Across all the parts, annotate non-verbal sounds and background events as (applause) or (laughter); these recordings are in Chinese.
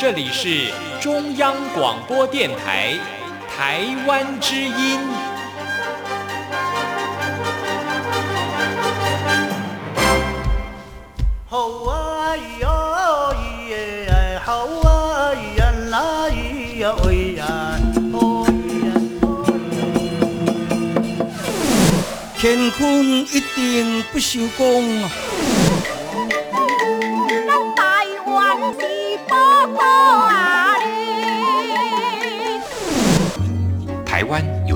这里是中央广播电台台湾之音。好啊咿呀咿耶，好啊咿呀啦咿呀喂呀，哦咿呀乾坤一定不朽功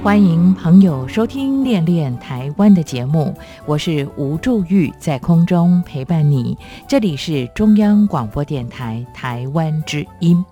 欢迎朋友收听《恋恋台湾》的节目，我是吴祝玉，在空中陪伴你。这里是中央广播电台台湾之音。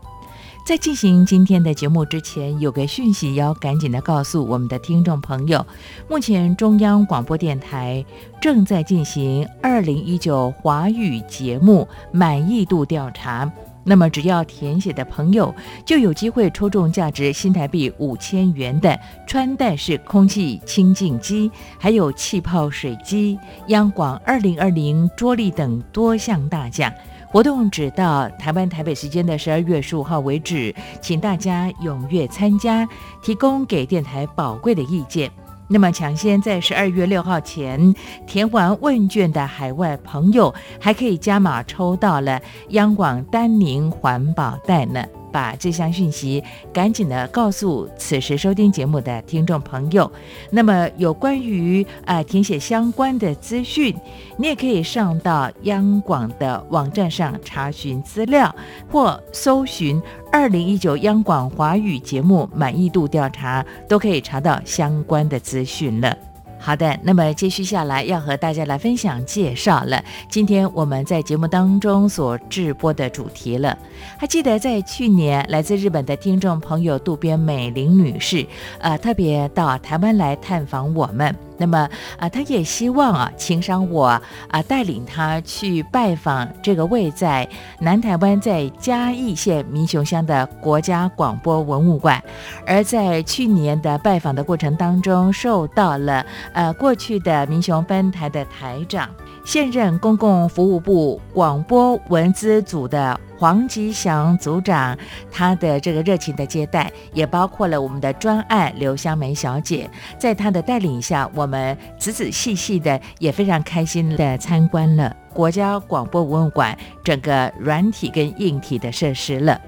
在进行今天的节目之前，有个讯息要赶紧的告诉我们的听众朋友：目前中央广播电台正在进行二零一九华语节目满意度调查。那么，只要填写的朋友就有机会抽中价值新台币五千元的穿戴式空气清净机，还有气泡水机、央广二零二零桌历等多项大奖。活动只到台湾台北时间的十二月十五号为止，请大家踊跃参加，提供给电台宝贵的意见。那么，抢先在十二月六号前填完问卷的海外朋友，还可以加码抽到了央广丹宁环保袋呢。把这项讯息赶紧的告诉此时收听节目的听众朋友。那么有关于啊填写相关的资讯，你也可以上到央广的网站上查询资料，或搜寻二零一九央广华语节目满意度调查，都可以查到相关的资讯了。好的，那么接续下来要和大家来分享介绍了今天我们在节目当中所直播的主题了。还记得在去年来自日本的听众朋友渡边美玲女士，呃，特别到台湾来探访我们。那么啊，他也希望啊，情商我啊，带领他去拜访这个位在南台湾在嘉义县民雄乡的国家广播文物馆。而在去年的拜访的过程当中，受到了呃过去的民雄分台的台长。现任公共服务部广播文资组的黄吉祥组长，他的这个热情的接待，也包括了我们的专案刘香梅小姐，在她的带领下，我们仔仔细细的，也非常开心的参观了国家广播文物馆整个软体跟硬体的设施了。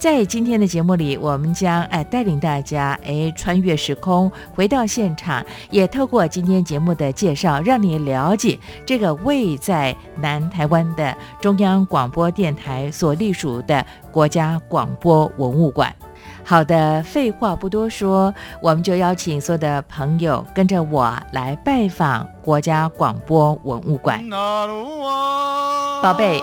在今天的节目里，我们将哎带领大家哎穿越时空，回到现场，也透过今天节目的介绍，让你了解这个位在南台湾的中央广播电台所隶属的国家广播文物馆。好的，废话不多说，我们就邀请所有的朋友跟着我来拜访国家广播文物馆。宝贝。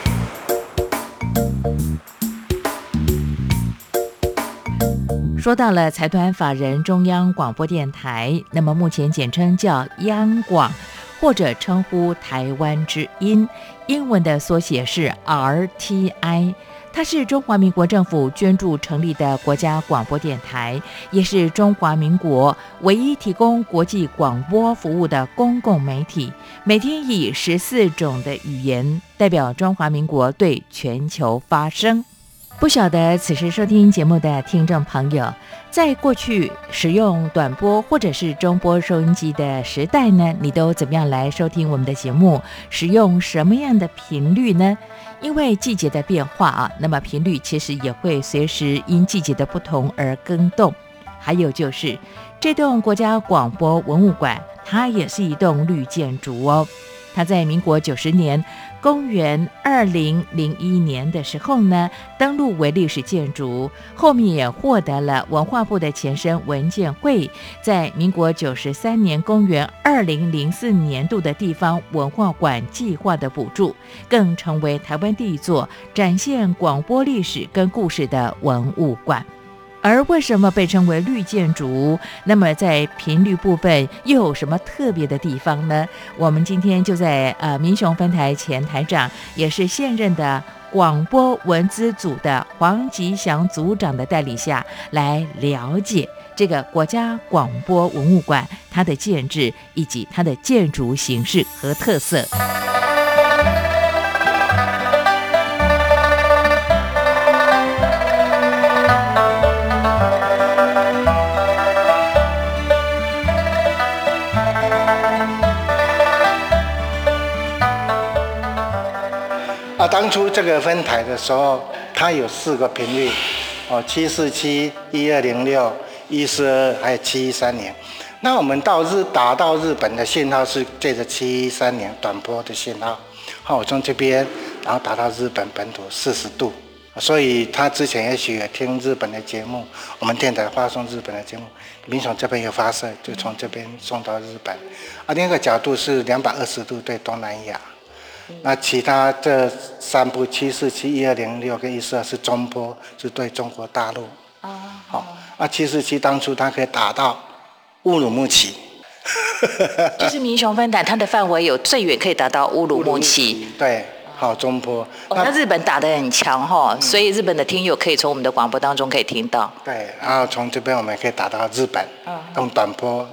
说到了财团法人中央广播电台，那么目前简称叫央广，或者称呼台湾之音，英文的缩写是 RTI。它是中华民国政府捐助成立的国家广播电台，也是中华民国唯一提供国际广播服务的公共媒体，每天以十四种的语言代表中华民国对全球发声。不晓得此时收听节目的听众朋友，在过去使用短波或者是中波收音机的时代呢，你都怎么样来收听我们的节目？使用什么样的频率呢？因为季节的变化啊，那么频率其实也会随时因季节的不同而更动。还有就是这栋国家广播文物馆，它也是一栋绿建筑哦。它在民国九十年，公元二零零一年的时候呢，登录为历史建筑，后面也获得了文化部的前身文建会，在民国九十三年，公元二零零四年度的地方文化馆计划的补助，更成为台湾第一座展现广播历史跟故事的文物馆。而为什么被称为绿建筑？那么在频率部分又有什么特别的地方呢？我们今天就在呃民雄分台前台长，也是现任的广播文资组的黄吉祥组长的带领下来了解这个国家广播文物馆它的建制以及它的建筑形式和特色。初这个分台的时候，它有四个频率，哦，七四七、一二零六、一四二，还有七一三年。那我们到日打到日本的信号是借着七一三年短波的信号，好，我从这边然后打到日本本土四十度，所以他之前也许听日本的节目，我们电台发送日本的节目，民从这边有发射，就从这边送到日本。啊，另一个角度是两百二十度对东南亚。那其他这三部七四七一二零六跟一四二是中波，是对中国大陆。哦。好，那七四七当初它 (laughs) 可以打到乌鲁木齐。就是民雄分台，它的范围有最远可以达到乌鲁木齐。对，好中波。那日本打得很强哈，所以日本的听友可以从我们的广播当中可以听到。对，然后从这边我们可以打到日本，用短波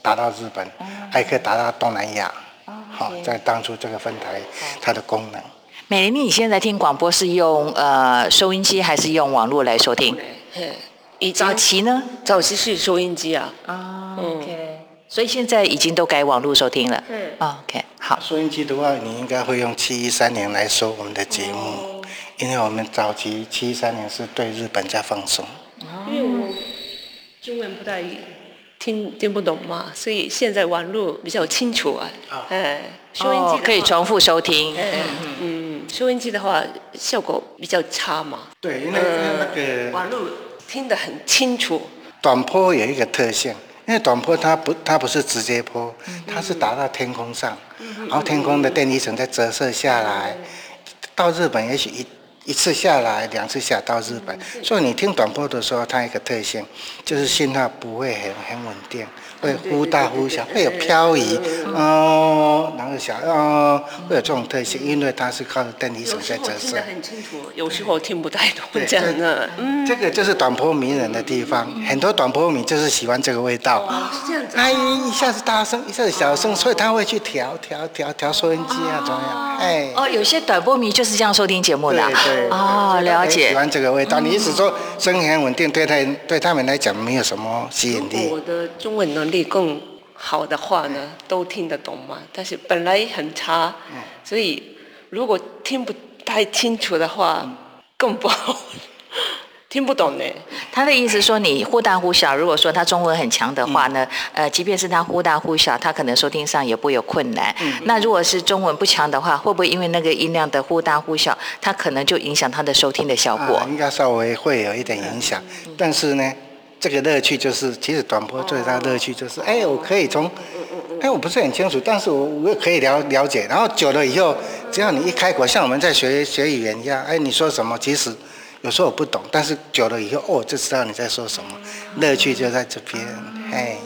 打到日本，还可以打到东南亚。好，在当初这个分台，它的功能。美玲，你现在听广播是用呃收音机还是用网络来收听？早期呢？早期是收音机啊。啊，OK。所以现在已经都改网络收听了。嗯，OK。好，收音机的话，你应该会用七一三年来收我们的节目，因为我们早期七一三年是对日本在放松。因为我中文不太。听听不懂嘛，所以现在网络比较清楚啊。哎，收音机可以重复收听。嗯嗯，收音机的话效果比较差嘛。对，因为那个网络听得很清楚。短波有一个特性，因为短波它不它不是直接波，它是打到天空上，然后天空的电离层再折射下来，到日本也许一。一次下来，两次下到日本，所以你听短波的时候，它一个特性就是信号不会很很稳定。会忽大忽小，会有漂移，哦，然后小，哦，会有这种特性，因为它是靠着电离层在折射。很清楚，有时候听不太懂这样的。嗯，这个就是短波迷人的地方，很多短波迷就是喜欢这个味道。是这样子。他一下子大声，一下子小声，所以他会去调调调调收音机啊，怎么样？哎。哦，有些短波迷就是这样收听节目的。对对。哦，了解。喜欢这个味道，你意思说声音很稳定，对他对他们来讲没有什么吸引力。我的中文能力。更好的话呢，都听得懂嘛。但是本来很差，所以如果听不太清楚的话，更不好，(laughs) 听不懂呢。他的意思说，你忽大忽小。如果说他中文很强的话呢，呃，即便是他忽大忽小，他可能收听上也不会有困难。那如果是中文不强的话，会不会因为那个音量的忽大忽小，他可能就影响他的收听的效果？应该稍微会有一点影响，但是呢。这个乐趣就是，其实短波最大的乐趣就是，哎，我可以从，哎，我不是很清楚，但是我我可以了了解。然后久了以后，只要你一开口，像我们在学学语言一样，哎，你说什么，其实有时候我不懂，但是久了以后，哦，就知道你在说什么，乐趣就在这边，哎。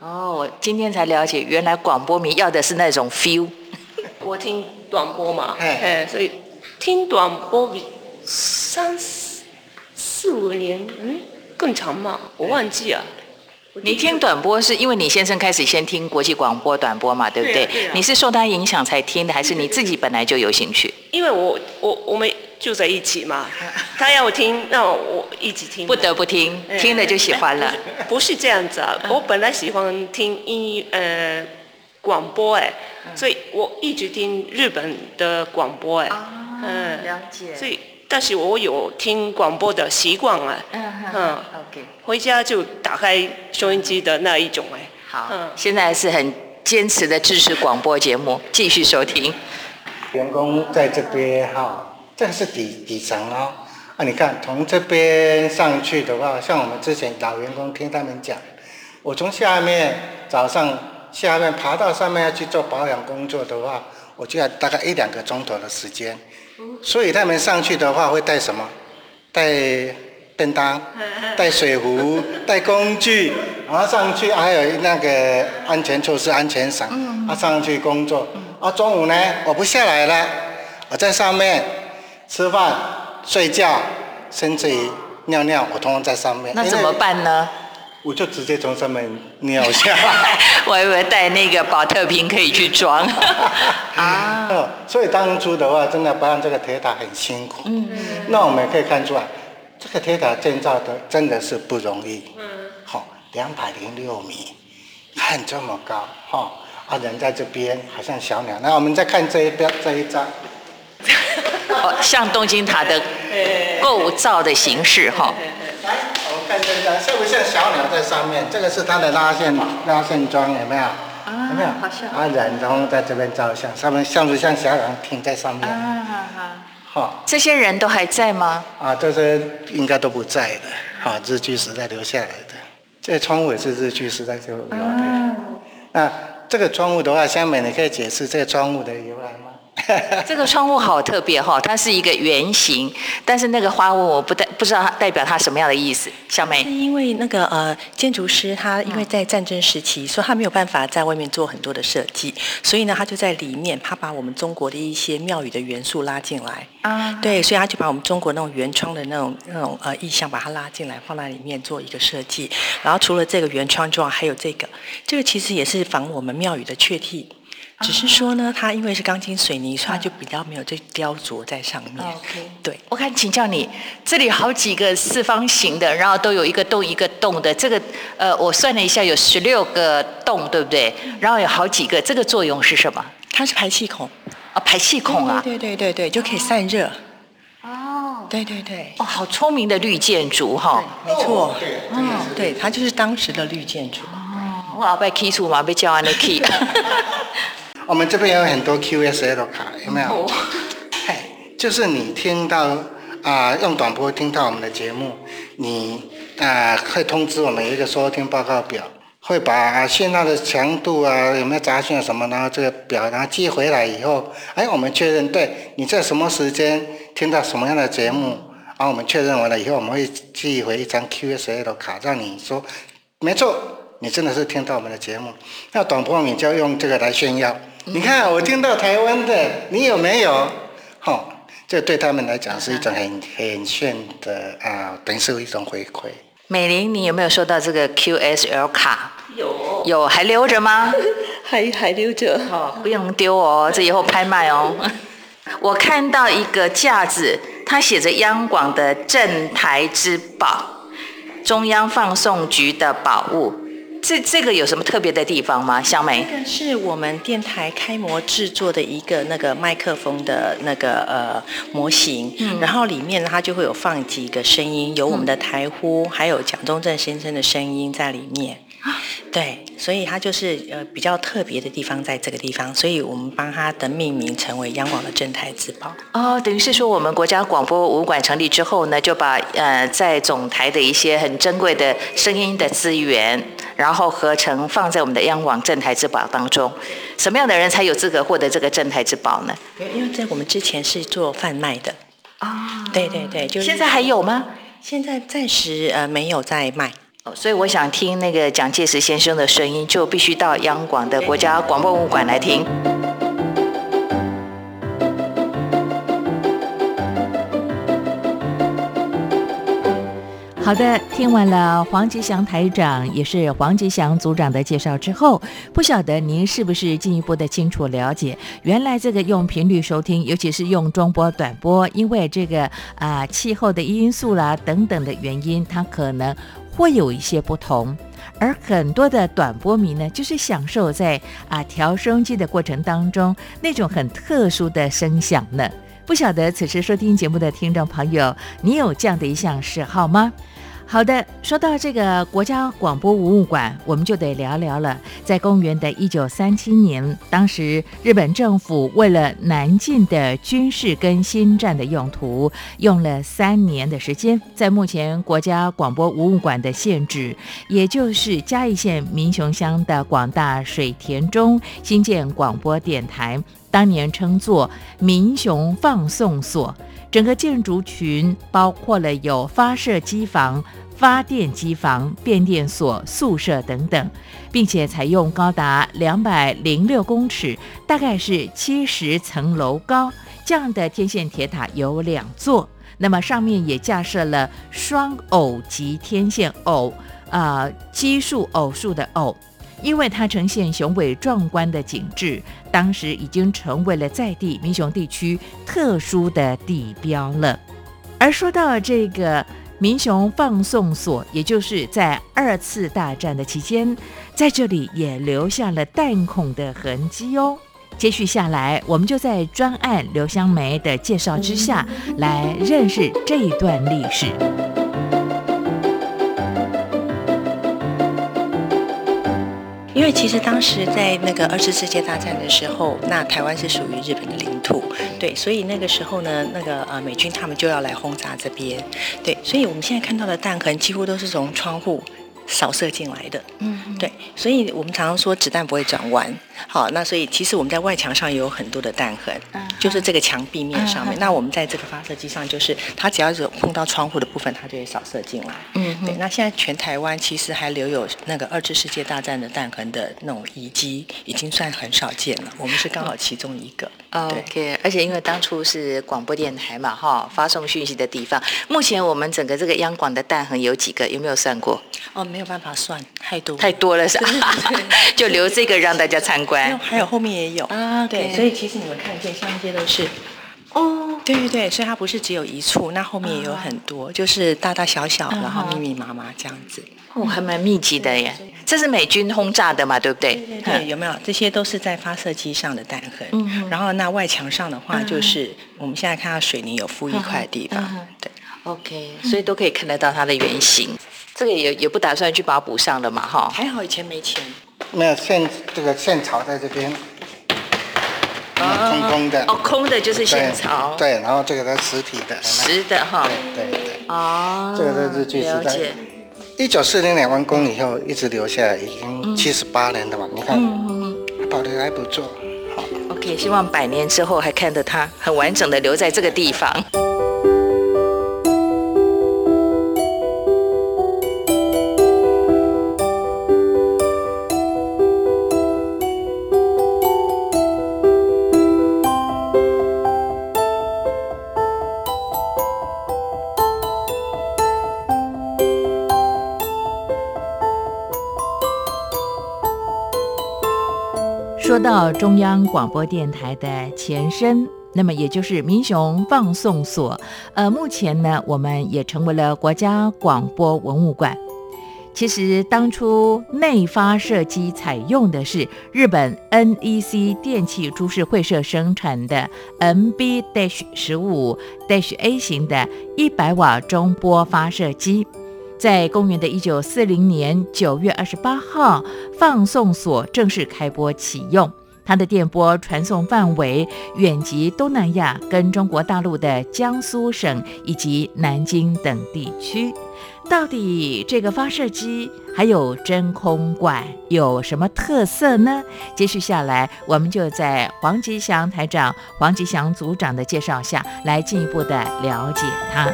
哦，我今天才了解，原来广播迷要的是那种 feel。(laughs) 我听短波嘛，哎，所以听短波比三四四五年，嗯。更长吗？我忘记了。你听短波是因为你先生开始先听国际广播短波嘛，对不对？你是受他影响才听的，还是你自己本来就有兴趣？因为我我我们住在一起嘛，(laughs) 他要我听，那我一起听。不得不听，听了就喜欢了。(laughs) 不是这样子啊，我本来喜欢听音呃广播哎，所以我一直听日本的广播哎。嗯，了解。所以。但是我有听广播的习惯啊，嗯，OK，回家就打开收音机的那一种哎，好，嗯现在是很坚持的支持广播节目，继续收听。员工在这边哈，这个是底底层哦。啊，你看从这边上去的话，像我们之前老员工听他们讲，我从下面早上下面爬到上面要去做保养工作的话，我就要大概一两个钟头的时间。所以他们上去的话会带什么？带便当，(laughs) 带水壶，带工具，然后上去还有那个安全措施、安全伞，啊上去工作。啊，中午呢，我不下来了，我在上面吃饭、睡觉，甚至于尿尿，我通通在上面。那怎么办呢？我就直接从上面尿下来。(laughs) 我以为带那个保特瓶可以去装。(laughs) 啊。所以当初的话，真的办这个铁塔很辛苦。嗯嗯。那我们可以看出来，这个铁塔建造的真的是不容易。嗯。好，两百零六米，看这么高，哈。啊，人在这边好像小鸟。那我们再看这一边这一张，哦，像东京塔的构造的形式哈。来，我们看这张，像不像小鸟在上面？这个是它的拉线拉线桩，有没有？有没有？好像。啊，人然后在这边照相，上面像不像小鸟停在上面？啊好好。好，这些人都还在吗？啊，这些应该都不在了。好，日据时代留下来的。这窗户也是日据时代就有的。那。这个窗户的话，香美，你可以解释这个窗户的由来吗？(laughs) 这个窗户好特别哈，它是一个圆形，但是那个花纹我不代不知道它代表它什么样的意思。小梅，是因为那个呃建筑师他因为在战争时期，所以他没有办法在外面做很多的设计，所以呢他就在里面，他把我们中国的一些庙宇的元素拉进来啊，对，所以他就把我们中国那种圆窗的那种那种呃意象把它拉进来，放在里面做一个设计。然后除了这个圆窗之外，还有这个，这个其实也是仿我们庙宇的雀替。只是说呢，它因为是钢筋水泥，所以它就比较没有这雕琢在上面。对，我看，请教你，这里好几个四方形的，然后都有一个洞一个洞的，这个呃，我算了一下，有十六个洞，对不对？然后有好几个，这个作用是什么？它是排气孔啊，排气孔啊，对对对对，就可以散热。哦，对对对，哦，好聪明的绿建筑哈，没错，嗯，对，它就是当时的绿建筑。哦，我后被 key 出嘛，被叫安的 key。(laughs) 我们这边有很多 QSL 卡，有没有？嘿，就是你听到啊，用短波听到我们的节目，你啊会通知我们一个收听报告表，会把信号的强度啊，有没有杂讯啊什么，然后这个表然后寄回来以后，哎，我们确认对你在什么时间听到什么样的节目，然后我们确认完了以后，我们会寄回一张 QSL 卡，让你说没错，你真的是听到我们的节目。那短波你就要用这个来炫耀。(laughs) 你看，我听到台湾的，你有没有？哈，这对他们来讲是一种很很炫的啊，等于是一种回馈。美玲，你有没有收到这个 QSL 卡？有，有还留着吗？(laughs) 还还留着。哦，不用丢哦，这以后拍卖哦。(laughs) 我看到一个架子，它写着央广的镇台之宝，中央放送局的宝物。这这个有什么特别的地方吗？小梅，这个是我们电台开模制作的一个那个麦克风的那个呃模型，然后里面它就会有放几个声音，有我们的台呼，还有蒋中正先生的声音在里面。(laughs) 对，所以它就是呃比较特别的地方在这个地方，所以我们帮它的命名成为央广的镇台之宝。哦，等于是说我们国家广播武馆成立之后呢，就把呃在总台的一些很珍贵的声音的资源，然后合成放在我们的央广镇台之宝当中。什么样的人才有资格获得这个镇台之宝呢？因为在我们之前是做贩卖的。啊，对对对，就现在还有吗？现在暂时呃没有在卖。所以我想听那个蒋介石先生的声音，就必须到央广的国家广播物馆来听。好的，听完了黄吉祥台长也是黄吉祥组长的介绍之后，不晓得您是不是进一步的清楚了解，原来这个用频率收听，尤其是用中波、短波，因为这个啊气候的因素啦等等的原因，它可能会有一些不同，而很多的短波迷呢，就是享受在啊调收音机的过程当中那种很特殊的声响呢。不晓得此时收听节目的听众朋友，你有这样的一项嗜好吗？好的，说到这个国家广播文物馆，我们就得聊聊了。在公元的一九三七年，当时日本政府为了南进的军事跟新战的用途，用了三年的时间，在目前国家广播文物馆的现址，也就是嘉义县民雄乡的广大水田中新建广播电台，当年称作民雄放送所。整个建筑群包括了有发射机房。发电机房、变电所、宿舍等等，并且采用高达两百零六公尺，大概是七十层楼高这样的天线铁塔有两座。那么上面也架设了双偶级天线偶，啊，奇数偶数的偶，因为它呈现雄伟壮观的景致，当时已经成为了在地民雄地区特殊的地标了。而说到这个。民雄放送所，也就是在二次大战的期间，在这里也留下了弹孔的痕迹哦。接续下来，我们就在专案刘香梅的介绍之下，来认识这一段历史。因为其实当时在那个二次世界大战的时候，那台湾是属于日本的领土，对，所以那个时候呢，那个呃美军他们就要来轰炸这边，对，所以我们现在看到的弹痕几乎都是从窗户。扫射进来的，嗯，对，所以我们常常说子弹不会转弯，好，那所以其实我们在外墙上也有很多的弹痕，就是这个墙壁面上面。那我们在这个发射机上，就是它只要是碰到窗户的部分，它就会扫射进来。嗯，对。那现在全台湾其实还留有那个二次世界大战的弹痕的那种遗迹，已经算很少见了。我们是刚好其中一个。OK，而且因为当初是广播电台嘛，哈，发送讯息的地方。目前我们整个这个央广的弹痕有几个？有没有算过？哦，没有办法算，太多太多了是吧？(laughs) 就留这个让大家参观。还有后面也有啊，对，所以其实你们看见像这些都是哦，对对对，所以它不是只有一处，那后面也有很多，就是大大小小，然后密密麻麻这样子。哦，还蛮密集的耶。这是美军轰炸的嘛，对不对？对对对，有没有？这些都是在发射机上的弹痕。嗯然后那外墙上的话，就是我们现在看到水泥有敷一块地方。对。OK，所以都可以看得到它的原型。这个也也不打算去把它补上了嘛，哈。还好以前没钱。没有线，这个线槽在这边，空空的。哦，空的就是线槽。对，然后这个是实体的。实的哈。对对对。哦。这个是日据时代。一九四零年完工以后，一直留下来，已经七十八年了嘛。你看，保留还不错。好，OK，希望百年之后还看着它很完整的留在这个地方。说到中央广播电台的前身，那么也就是民雄放送所。呃，目前呢，我们也成为了国家广播文物馆。其实当初内发射机采用的是日本 NEC 电气株式会社生产的 MB-15- 十五 A 型的一百瓦中波发射机。在公元的一九四零年九月二十八号，放送所正式开播启用。它的电波传送范围远及东南亚跟中国大陆的江苏省以及南京等地区。到底这个发射机还有真空管有什么特色呢？接续下来，我们就在黄吉祥台长、黄吉祥组长的介绍下来进一步的了解它。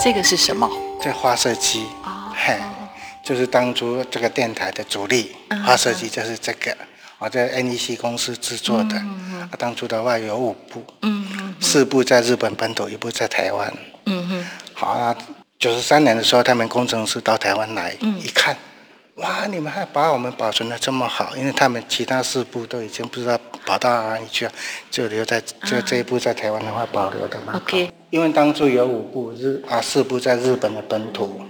这个是什么？这发射机，嘿，就是当初这个电台的主力发射机，就是这个，我在 NEC 公司制作的。嗯啊，当初的话有五部，嗯四部在日本本土，一部在台湾。嗯哼，好啊，九十三年的时候，他们工程师到台湾来嗯一看，哇，你们还把我们保存的这么好，因为他们其他四部都已经不知道跑到哪里去了，就留在就这一部在台湾的话保留的嘛。OK。因为当初有五部日啊四部在日本的本土，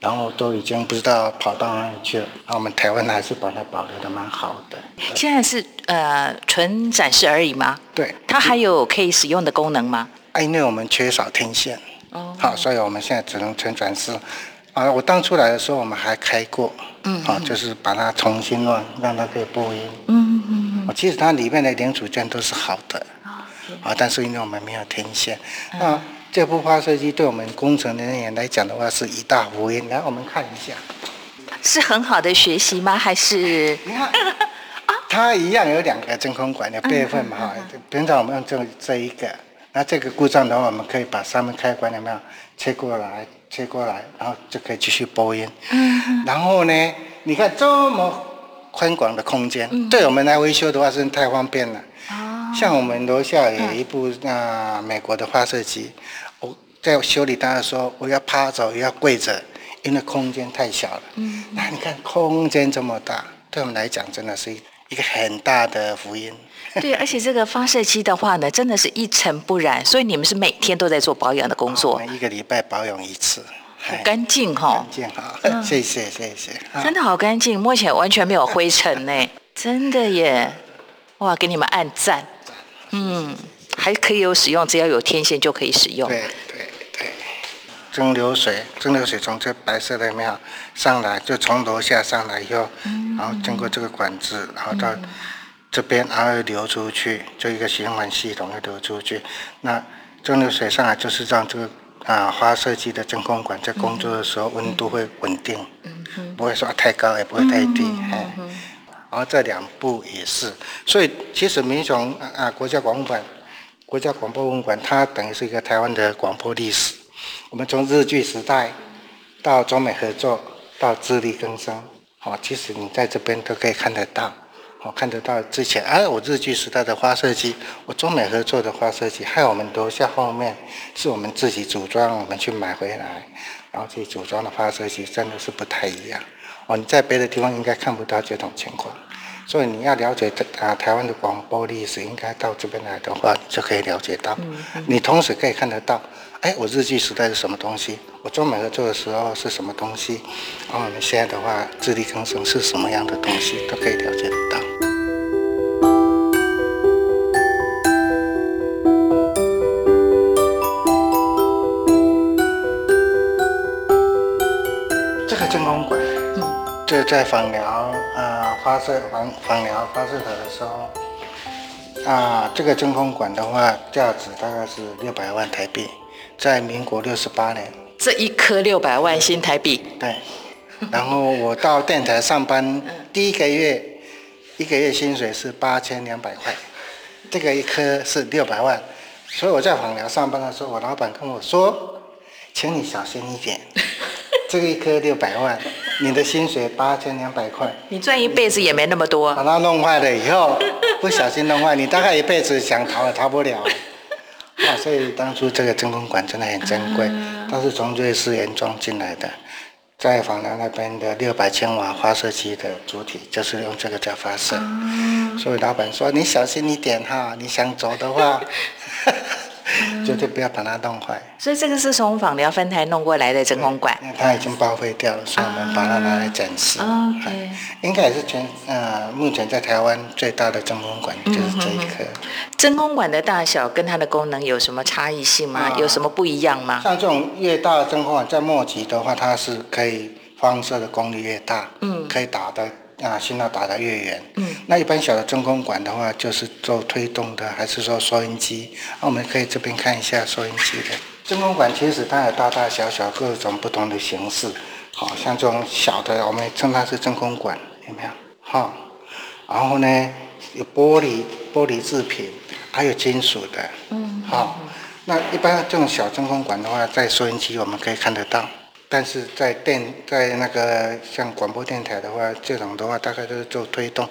然后都已经不知道跑到哪里去了。那我们台湾还是把它保留的蛮好的。现在是呃纯展示而已吗？对，它还有可以使用的功能吗？啊，因为我们缺少天线，哦，好，所以我们现在只能纯展示。啊，我当初来的时候我们还开过，嗯，好，就是把它重新乱，让它可以播音，嗯嗯嗯。其实它里面的零组件都是好的，啊，但是因为我们没有天线，那。这部发射机对我们工程人员来讲的话是一大福音。来，我们看一下，是很好的学习吗？还是你看，(laughs) 它一样有两个真空管的备份嘛？哈，平常我们用这这一个，那这个故障的话，我们可以把上面开关有没有切过来，切过来，然后就可以继续播音。嗯。然后呢，你看这么宽广的空间，对我们来维修的话是太方便了。像我们楼下有一部那美国的发射机。我在修理它的时候，我要趴着，也要跪着，因为空间太小了。嗯，那你看空间这么大，对我们来讲真的是一个很大的福音。对，而且这个发射机的话呢，真的是一尘不染，所以你们是每天都在做保养的工作。一个礼拜保养一次，好干净哈。干净哈，谢谢谢谢。真的好干净，摸起来完全没有灰尘呢，(laughs) 真的耶！哇，给你们按赞。嗯，还可以有使用，只要有天线就可以使用。对。蒸馏水，蒸馏水从这白色的庙上来，就从楼下上来以后，然后经过这个管子，然后到这边，然后流出去，就一个循环系统又流出去。那蒸馏水上来就是让这个啊发射机的真空管在工作的时候温度会稳定，不会说太高也不会太低。哎，然后这两步也是，所以其实民雄啊国家广播馆、国家广播文馆，它等于是一个台湾的广播历史。我们从日据时代到中美合作，到自力更生，哦，其实你在这边都可以看得到，哦，看得到之前，哎，我日据时代的发射机，我中美合作的发射机，还有我们楼下后面是我们自己组装，我们去买回来，然后自己组装的发射机，真的是不太一样，哦，你在别的地方应该看不到这种情况，所以你要了解啊台湾的广播历史，应该到这边来的话，你就可以了解到，你同时可以看得到。哎，我日记时代是什么东西？我做美合作的时候是什么东西？然后我们现在的话，自力更生是什么样的东西，都可以了解得到。这个真空管，这在访疗啊发射访访疗发射塔的时候，啊，这个真空管的话，价值大概是六百万台币。在民国六十八年，这一颗六百万新台币。对，然后我到电台上班，(laughs) 第一个月一个月薪水是八千两百块，这个一颗是六百万，所以我在访疗上班的时候，我老板跟我说，请你小心一点，(laughs) 这个一颗六百万，你的薪水八千两百块，你赚一辈子也没那么多，把它弄坏了以后，不小心弄坏，你大概一辈子想逃也逃不了。(laughs) 啊，所以当初这个真空管真的很珍贵，它是从瑞士原装进来的，在访南那边的六百千瓦发射机的主体就是用这个在发射，所以老板说你小心一点哈，你想走的话。(laughs) (laughs) 绝对不要把它弄坏。所以这个是从访疗分台弄过来的真空管。它已经报废掉了，所以我们把它拿来展示。OK。应该也是全呃，目前在台湾最大的真空管就是这一颗。真空管的大小跟它的功能有什么差异性吗？有什么不一样吗？像这种越大的真空管，在末级的话，它是可以放射的功率越大，嗯，可以打的。啊，信号打得越远，嗯，那一般小的真空管的话，就是做推动的，还是说收音机？那我们可以这边看一下收音机的真空管，其实它有大大小小各种不同的形式，好像这种小的，我们称它是真空管，有没有？好，然后呢，有玻璃玻璃制品，还有金属的，嗯，好，那一般这种小真空管的话，在收音机我们可以看得到。但是在电在那个像广播电台的话，这种的话大概都是做推动，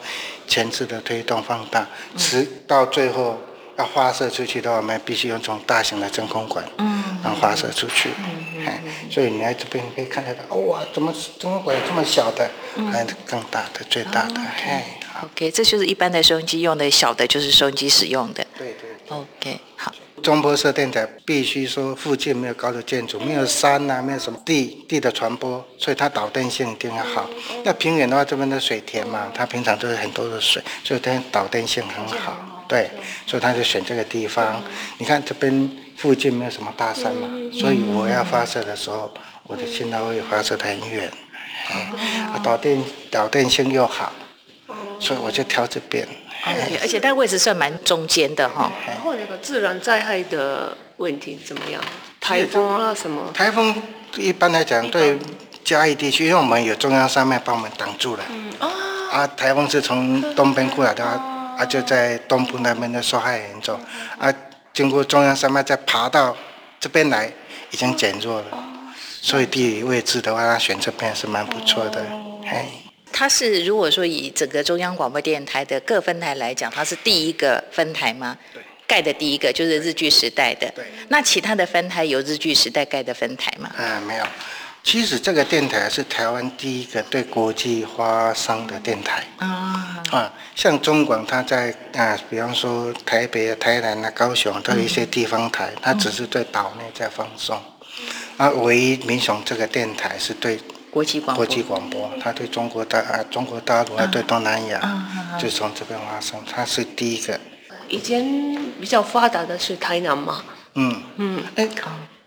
前置的推动放大，直到最后要发射出去的话，我们必须用这种大型的真空管，嗯然后发射出去。哎，所以你来这边可以看得到，哇，怎么真空管有这么小的，还有更大的、最大的。哎，OK，这就是一般的收音机用的小的，就是收音机使用的。对对。OK，好。中波射电台必须说附近没有高的建筑，没有山呐、没有什么地地的传播，所以它导电性一定要好。那平原的话，这边的水田嘛，它平常都是很多的水，所以它导电性很好。对，所以他就选这个地方。你看这边附近没有什么大山嘛，所以我要发射的时候，我的信号会发射得很远，啊，导电导电性又好，所以我就挑这边。而且它位置算蛮中间的哈。然后那个自然灾害的问题怎么样？台风啊什么？台风一般来讲对嘉义地区，因为我们有中央山脉帮我们挡住了。嗯啊，台风是从东边过来的，啊就在东部那边的受害严重，啊经过中央山脉再爬到这边来，已经减弱了。所以地理位置的话，它选这边是蛮不错的。哎。它是如果说以整个中央广播电台的各分台来讲，它是第一个分台吗？对，盖的第一个就是日据时代的。对，那其他的分台有日据时代盖的分台吗？嗯，没有。其实这个电台是台湾第一个对国际发声的电台。啊。啊，像中广，它在啊，比方说台北、台南啊、高雄都有一些地方台，它只是对岛内在放送。啊，唯一民雄这个电台是对。国际广播，国际广播，他对中国大啊，中国大陆啊，对东南亚，就从这边发生，他是第一个。以前比较发达的是台南嘛。嗯嗯，哎，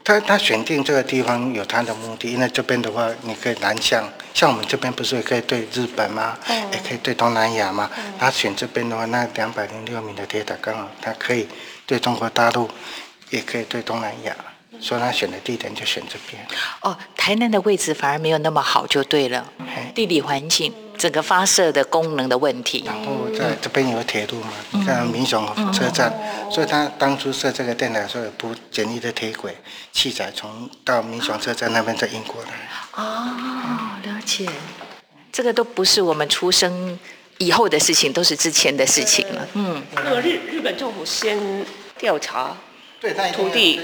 他他选定这个地方有他的目的，因为这边的话，你可以南向，像我们这边不是也可以对日本吗？也可以对东南亚吗？他选这边的话，那两百零六米的铁塔刚好，它可以对中国大陆，也可以对东南亚。所以他选的地点就选这边。哦，台南的位置反而没有那么好，就对了。地理环境，整个发射的功能的问题。然后在这边有铁路嘛，你看民雄车站，所以他当初设这个电台时候有铺简易的铁轨，器材从到民雄车站那边再运过来。哦，了解。这个都不是我们出生以后的事情，都是之前的事情了。嗯。那个日日本政府先调查土地。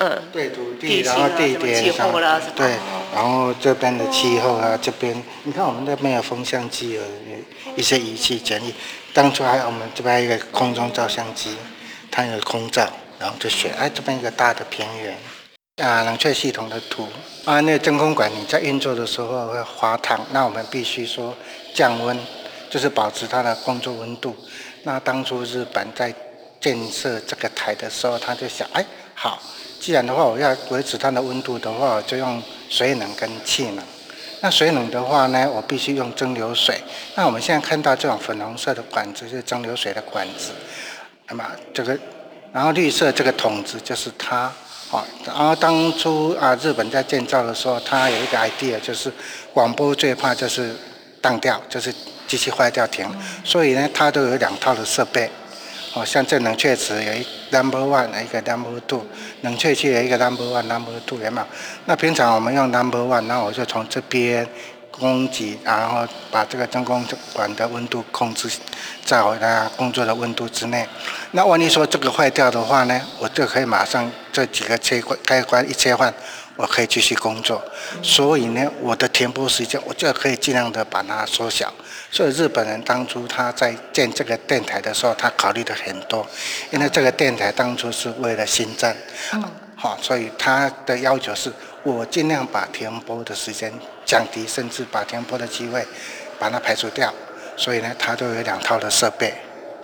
嗯，对土地，然后地点上，对，然后这边的气候啊，这边你看我们这边有风向机，有一些仪器简易。当初还有我们这边一个空中照相机，它有空照，然后就选，哎，这边一个大的平原，啊，冷却系统的图，啊，那个真空管你在运作的时候会滑烫，那我们必须说降温，就是保持它的工作温度。那当初日本在建设这个台的时候，他就想，哎，好。既然的话，我要维持它的温度的话，就用水冷跟气冷。那水冷的话呢，我必须用蒸馏水。那我们现在看到这种粉红色的管子是蒸馏水的管子，那么这个，然后绿色这个筒子就是它。好，然后当初啊，日本在建造的时候，它有一个 idea，就是广播最怕就是当掉，就是机器坏掉停。所以呢，它都有两套的设备。哦，像这冷却池有一 number one，一个 number two，冷却器有一个 number one，number two，有没有？那平常我们用 number one，那我就从这边供给，然后把这个真空管的温度控制在我的工作的温度之内。那万一说这个坏掉的话呢，我就可以马上这几个切关开关一切换。我可以继续工作，所以呢，我的停播时间我就可以尽量的把它缩小。所以日本人当初他在建这个电台的时候，他考虑的很多，因为这个电台当初是为了新站，好，所以他的要求是我尽量把停播的时间降低，甚至把停播的机会把它排除掉。所以呢，他都有两套的设备。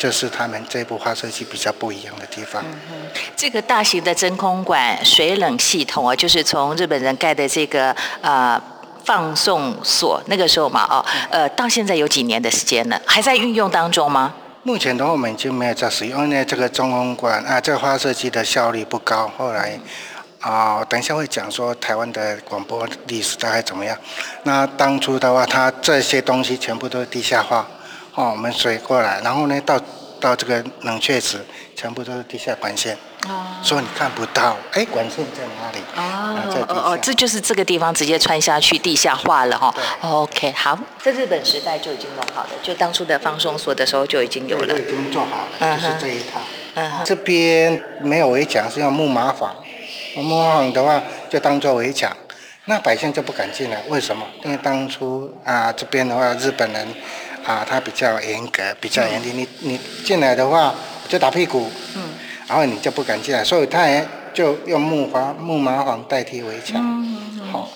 这是他们这部发射器比较不一样的地方。这个大型的真空管水冷系统啊，就是从日本人盖的这个呃放送所那个时候嘛，哦，呃，到现在有几年的时间了，还在运用当中吗？目前的话，我们已经没有在使用，因为这个真空管啊，这个发射器的效率不高。后来啊，等一下会讲说台湾的广播历史大概怎么样。那当初的话，它这些东西全部都是地下化。哦，我们水过来，然后呢，到到这个冷却池，全部都是地下管线，哦所以你看不到，哎，管线在哪里？哦哦哦，这就是这个地方直接穿下去，地下化了哈。OK，好，在日本时代就已经弄好了，就当初的放松所的时候就已经有了，已经做好了，就是这一套。嗯这边没有围墙，是用木马坊，木马坊的话就当做围墙，那百姓就不敢进来，为什么？因为当初啊，这边的话，日本人。啊，他比较严格，比较严厉。你你进来的话就打屁股，嗯，然后你就不敢进来，所以他也就用木花木麻黄代替围墙。好，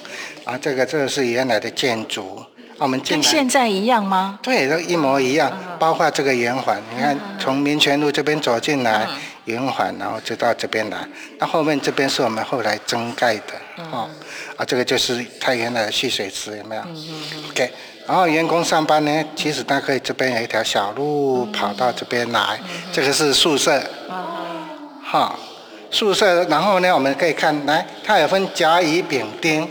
啊，这个这个是原来的建筑。我们跟现在一样吗？对，都一模一样，包括这个圆环。你看，从民权路这边走进来，圆环，然后就到这边来。那后面这边是我们后来增盖的，哦，啊，这个就是它原来的蓄水池，有没有嗯嗯？OK。然后员工上班呢，其实他可以这边有一条小路跑到这边来，这个是宿舍，哈，宿舍。然后呢，我们可以看来，它有分甲、乙、丙、丁。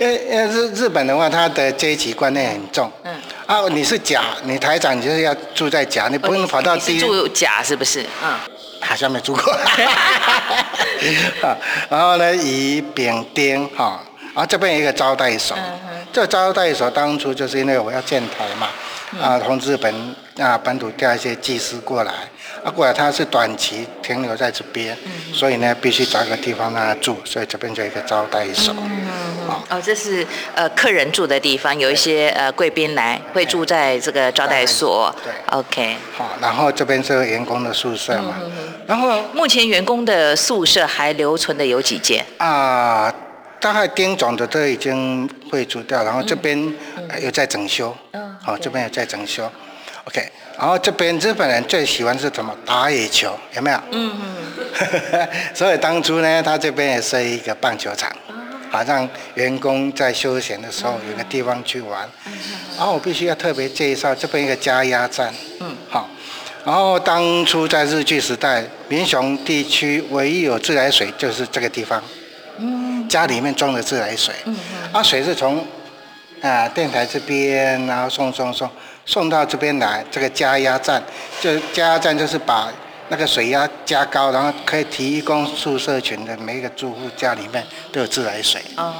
因为因为日日本的话，它的阶级观念很重。嗯。啊，你是甲，你台长，你就是要住在甲，你不用跑到低。住甲是不是？嗯。好像没住过。(laughs) 然后呢，乙、丙、丁，哈，然后这边有一个招待所。嗯这招待所当初就是因为我要建台嘛，啊，从日本啊本土调一些技师过来。啊，过来他是短期停留在这边，所以呢，必须找个地方让他住，所以这边就一个招待所。嗯哦，这是呃客人住的地方，有一些呃贵宾来会住在这个招待所。对，OK。好，然后这边是员工的宿舍嘛。嗯然后目前员工的宿舍还留存的有几间？啊，大概丁总的都已经会除掉，然后这边又在整修。嗯。好，这边也在整修。OK。然后这边日本人最喜欢是什么？打野球，有没有？嗯嗯。(laughs) 所以当初呢，他这边也设一个棒球场，好让员工在休闲的时候有个地方去玩。然后我必须要特别介绍这边一个加压站。嗯。好。然后当初在日据时代，民雄地区唯一有自来水就是这个地方。嗯。家里面装的自来水。嗯嗯。啊，水是从啊电台这边，然后送送送。送到这边来，这个加压站，就加压站就是把那个水压加高，然后可以提供宿舍群的每一个住户家里面都有自来水。哦。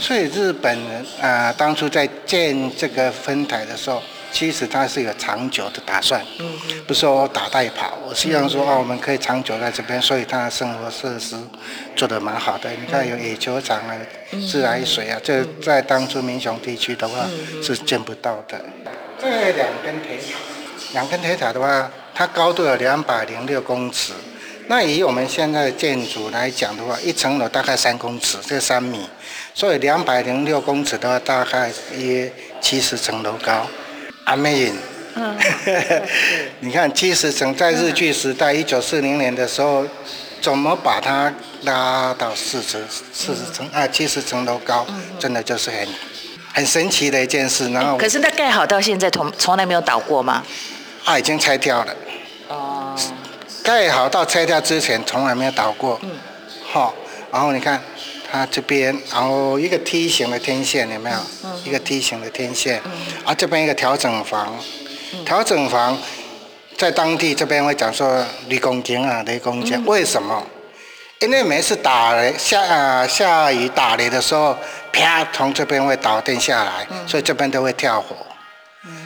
所以日本人啊，当初在建这个分台的时候，其实它是有长久的打算。嗯不是说打带跑，我希望说啊，我们可以长久在这边，所以它的生活设施做得蛮好的。你看有野球场啊，自来水啊，这在当初民雄地区的话是见不到的。这两根铁塔，两根铁塔的话，它高度有两百零六公尺。那以我们现在的建筑来讲的话，一层楼大概三公尺，这三米，所以两百零六公尺的话，大概约七十层楼高。Amazing！嗯，(laughs) 你看七十层，在日剧时代一九四零年的时候，怎么把它拉到四十、四十层啊？七十层楼高，真的就是很。很神奇的一件事，然后可是那盖好到现在从从来没有倒过吗？啊，已经拆掉了。哦。盖好到拆掉之前从来没有倒过。嗯。好，然后你看它这边，然后一个梯形的天线有没有？嗯。一个梯形的天线。嗯。啊，这边一个调整房。嗯。调整房在当地这边会讲说雷公间啊，雷公间，为什么？因为每次打雷下啊下雨打雷的时候，啪从这边会导电下来，所以这边都会跳火，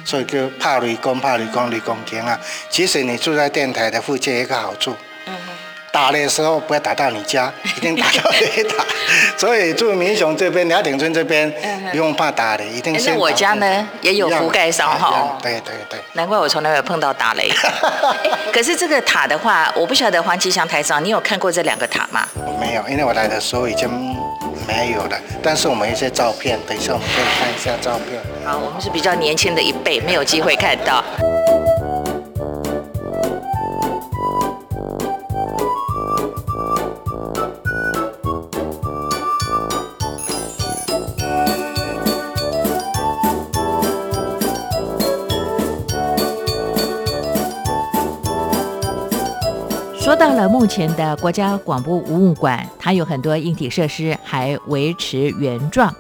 所以就怕雷公怕雷公雷公天啊。其实你住在电台的附近一个好处。打雷的时候不要打到你家，(laughs) 一定打到雷打。(laughs) 所以住民雄这边、鸟顶村这边，不用怕打雷，一定是。我家呢也有覆盖上哈。对对对。难怪我从来没有碰到打雷。(laughs) 可是这个塔的话，我不晓得黄吉祥台长，你有看过这两个塔吗？我没有，因为我来的时候已经没有了。但是我们一些照片，等一下我们可以看一下照片。好，我们是比较年轻的一辈，没有机会看到。目前的国家广播博物馆，它有很多硬体设施还维持原状。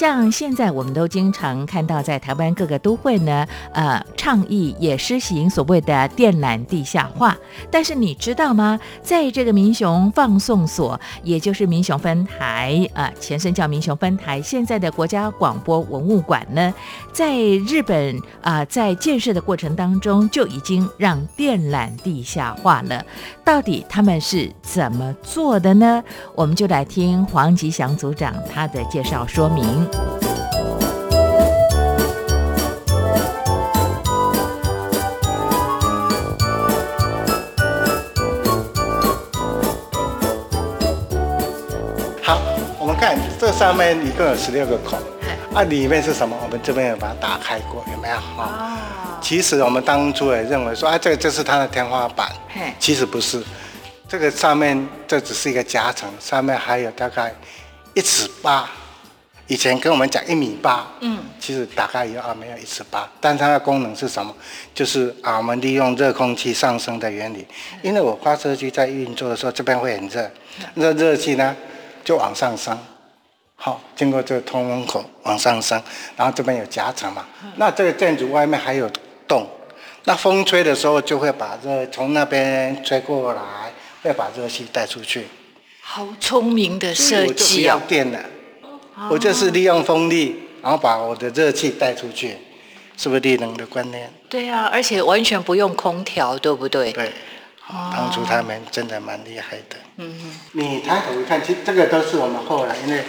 像现在我们都经常看到，在台湾各个都会呢，呃，倡议也施行所谓的电缆地下化。但是你知道吗？在这个民雄放送所，也就是民雄分台，呃，前身叫民雄分台，现在的国家广播文物馆呢，在日本啊，在建设的过程当中就已经让电缆地下化了。到底他们是怎么做的呢？我们就来听黄吉祥组长他的介绍说明。好我们看这上面一共有十六个孔。啊里面是什么？我们这边有把它打开过有没有？啊其实我们当初也认为说啊这个就是它的天花板。其实不是。这个上面这只是一个夹层上面还有大概一尺八以前跟我们讲一米八，嗯，其实打开以后啊没有一尺八，但它的功能是什么？就是啊我们利用热空气上升的原理，因为我发射机在运作的时候这边会很热，热热气呢就往上升，好，经过这个通风口往上升，然后这边有夹层嘛，那这个建筑外面还有洞，那风吹的时候就会把热从那边吹过来，会把热气带出去。好聪明的设计哦。电了。我就是利用风力，然后把我的热气带出去，是不是利能的观念？对啊，而且完全不用空调，对不对？对，当初他们真的蛮厉害的。嗯嗯。你抬头一看，其实这个都是我们后来因为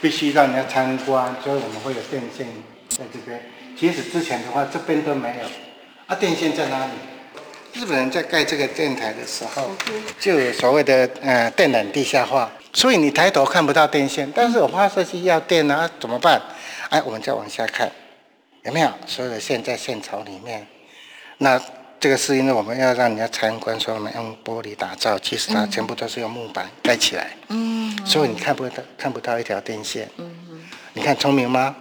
必须让人家参观，所以我们会有电线在这边。其实之前的话，这边都没有。啊，电线在哪里？日本人在盖这个电台的时候，就有所谓的呃电缆地下化。所以你抬头看不到电线，但是我发射器要电啊，怎么办？哎，我们再往下看，有没有所有的线在线槽里面？那这个是因为我们要让人家参观，所以我们用玻璃打造，其实它全部都是用木板盖起来。嗯。所以你看不到看不到一条电线。嗯你看聪明吗？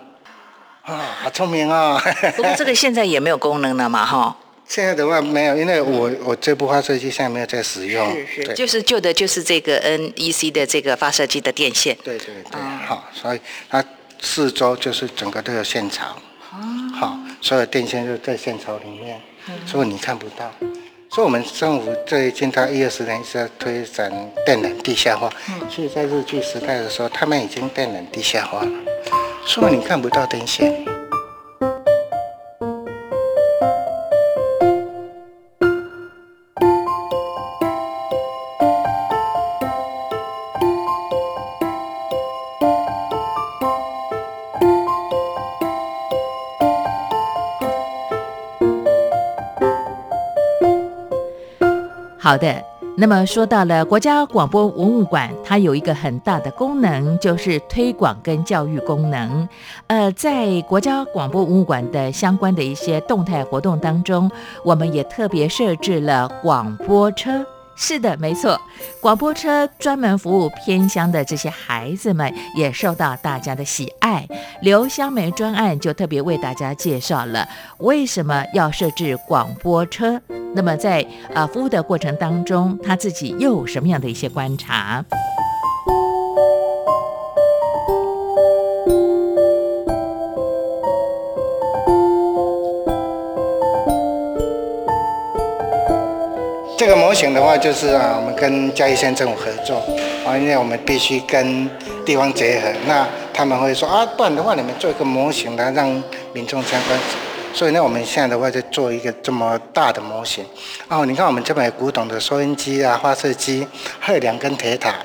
啊，好聪明啊！不过这个现在也没有功能了嘛，哈。现在的话没有，因为我我这部发射机现在没有在使用。是是，就是旧的，就是这个 NEC 的这个发射机的电线。对对对，好，所以它四周就是整个都有线槽。哦。好，所有电线就在线槽里面，所以你看不到。所以我们政府最近到一二十年是在推展电缆地下化。嗯。所以在日据时代的时候，他们已经电缆地下化了，所以你看不到电线。好的，那么说到了国家广播文物馆，它有一个很大的功能，就是推广跟教育功能。呃，在国家广播文物馆的相关的一些动态活动当中，我们也特别设置了广播车。是的，没错，广播车专门服务偏乡的这些孩子们，也受到大家的喜爱。刘香梅专案就特别为大家介绍了为什么要设置广播车。那么在啊服务的过程当中，他自己又有什么样的一些观察？这个模型的话，就是啊，我们跟嘉义县政府合作啊，因为我们必须跟地方结合。那他们会说啊，不然的话，你们做一个模型来让民众参观。所以呢，我们现在的话就做一个这么大的模型。哦，你看我们这边有古董的收音机啊、发射机，还有两根铁塔。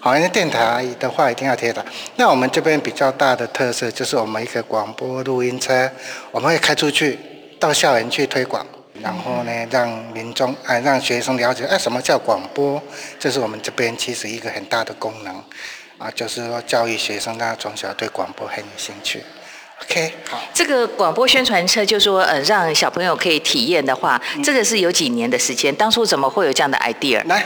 好，因为电台的话一定要铁塔。那我们这边比较大的特色就是我们一个广播录音车，我们会开出去到校园去推广。然后呢，让民众啊，让学生了解，哎，什么叫广播？这是我们这边其实一个很大的功能，啊，就是说教育学生，他从小对广播很有兴趣。OK，好。这个广播宣传车，就说呃，让小朋友可以体验的话，这个是有几年的时间？当初怎么会有这样的 idea？来。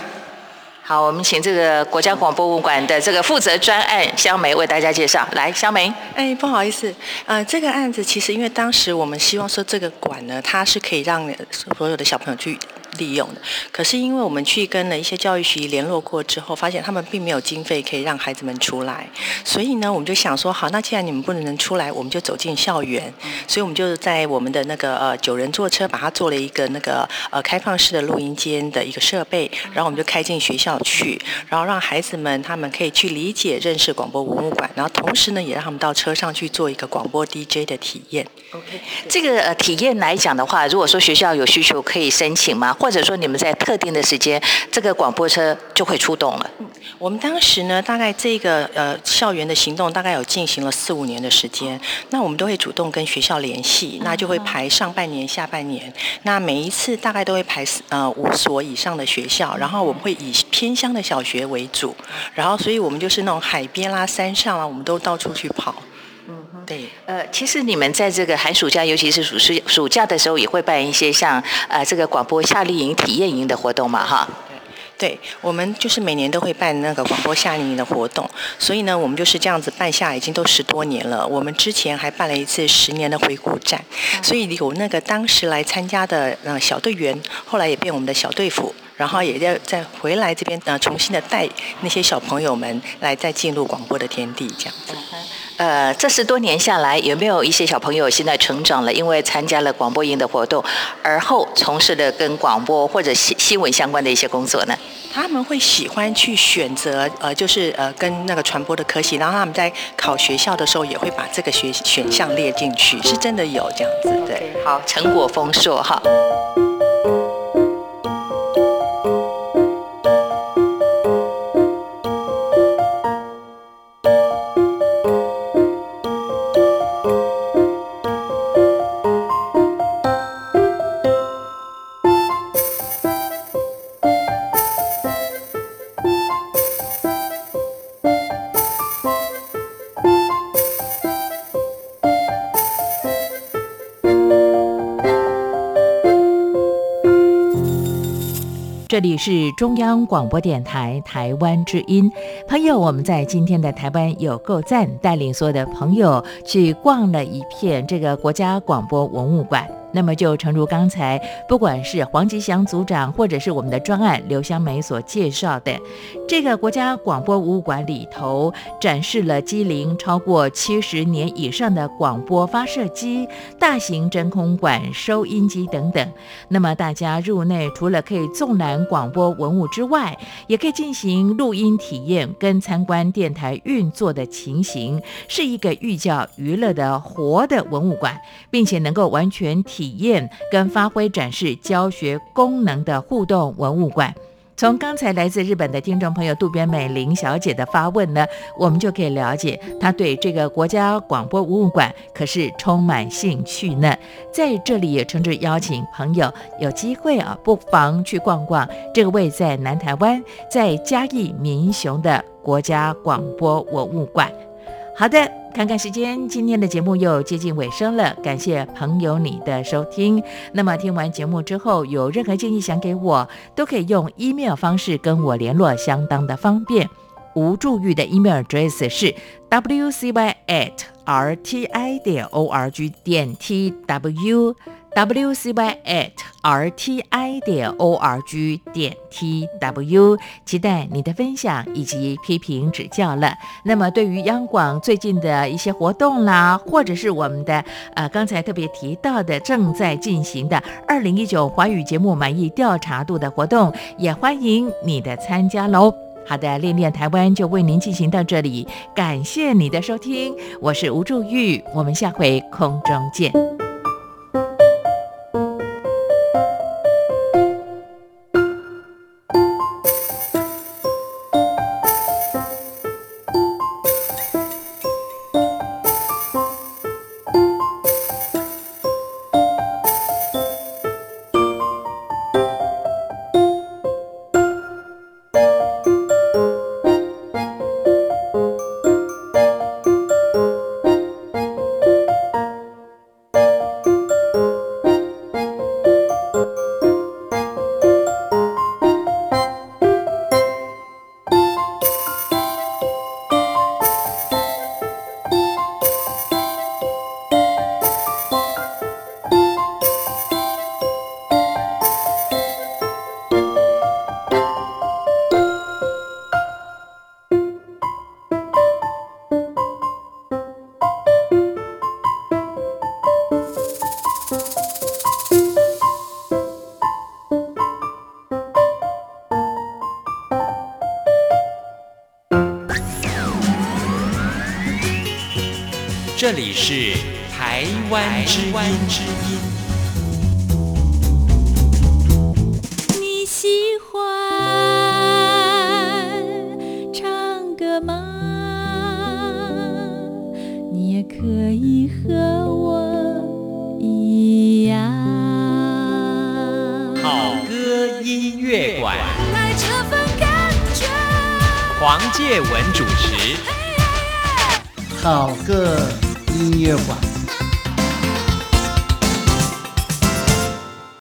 好，我们请这个国家广播物馆的这个负责专案香梅为大家介绍。来，香梅。哎，不好意思，呃，这个案子其实因为当时我们希望说这个馆呢，它是可以让所有的小朋友去。利用的，可是因为我们去跟了一些教育局联络过之后，发现他们并没有经费可以让孩子们出来，所以呢，我们就想说，好，那既然你们不能出来，我们就走进校园，所以我们就在我们的那个呃九人坐车，把它做了一个那个呃开放式的录音间的一个设备，然后我们就开进学校去，然后让孩子们他们可以去理解认识广播文物馆，然后同时呢，也让他们到车上去做一个广播 DJ 的体验。OK，这个呃体验来讲的话，如果说学校有需求，可以申请吗？或者说你们在特定的时间，这个广播车就会出动了？我们当时呢，大概这个呃校园的行动大概有进行了四五年的时间，那我们都会主动跟学校联系，那就会排上半年、下半年，那每一次大概都会排呃五所以上的学校，然后我们会以偏乡的小学为主，然后所以我们就是那种海边啦、山上啊，我们都到处去跑。对，呃，其实你们在这个寒暑假，尤其是暑暑暑假的时候，也会办一些像呃这个广播夏令营、体验营的活动嘛，哈。对，我们就是每年都会办那个广播夏令营的活动，所以呢，我们就是这样子办下，已经都十多年了。我们之前还办了一次十年的回顾战，所以有那个当时来参加的呃小队员，后来也变我们的小队服，然后也要再回来这边呃重新的带那些小朋友们来再进入广播的天地这样子。呃，这十多年下来，有没有一些小朋友现在成长了？因为参加了广播营的活动，而后从事的跟广播或者新新闻相关的一些工作呢？他们会喜欢去选择呃，就是呃跟那个传播的科系，然后他们在考学校的时候也会把这个学选项列进去，是真的有这样子。对，好，成果丰硕哈。里是中央广播电台台湾之音，朋友，我们在今天的台湾有够赞，带领所有的朋友去逛了一片这个国家广播文物馆。那么就诚如刚才，不管是黄吉祥组长，或者是我们的专案刘香梅所介绍的，这个国家广播博物馆里头展示了机龄超过七十年以上的广播发射机、大型真空管收音机等等。那么大家入内，除了可以纵览广播文物之外，也可以进行录音体验跟参观电台运作的情形，是一个寓教于乐的活的文物馆，并且能够完全体。体验跟发挥展示教学功能的互动文物馆，从刚才来自日本的听众朋友渡边美玲小姐的发问呢，我们就可以了解她对这个国家广播文物馆可是充满兴趣呢。在这里也诚挚邀请朋友有机会啊，不妨去逛逛这个位在南台湾在嘉义民雄的国家广播文物馆。好的，看看时间，今天的节目又接近尾声了。感谢朋友你的收听。那么听完节目之后，有任何建议想给我，都可以用 email 方式跟我联络，相当的方便。无助玉的 email address 是 wcy at rti 点 o r g 点 t w，wcy8rti 点 org 点 tw，期待你的分享以及批评指教了。那么，对于央广最近的一些活动啦，或者是我们的呃刚才特别提到的正在进行的二零一九华语节目满意调查度的活动，也欢迎你的参加喽。好的，练练台湾就为您进行到这里，感谢你的收听，我是吴祝玉，我们下回空中见。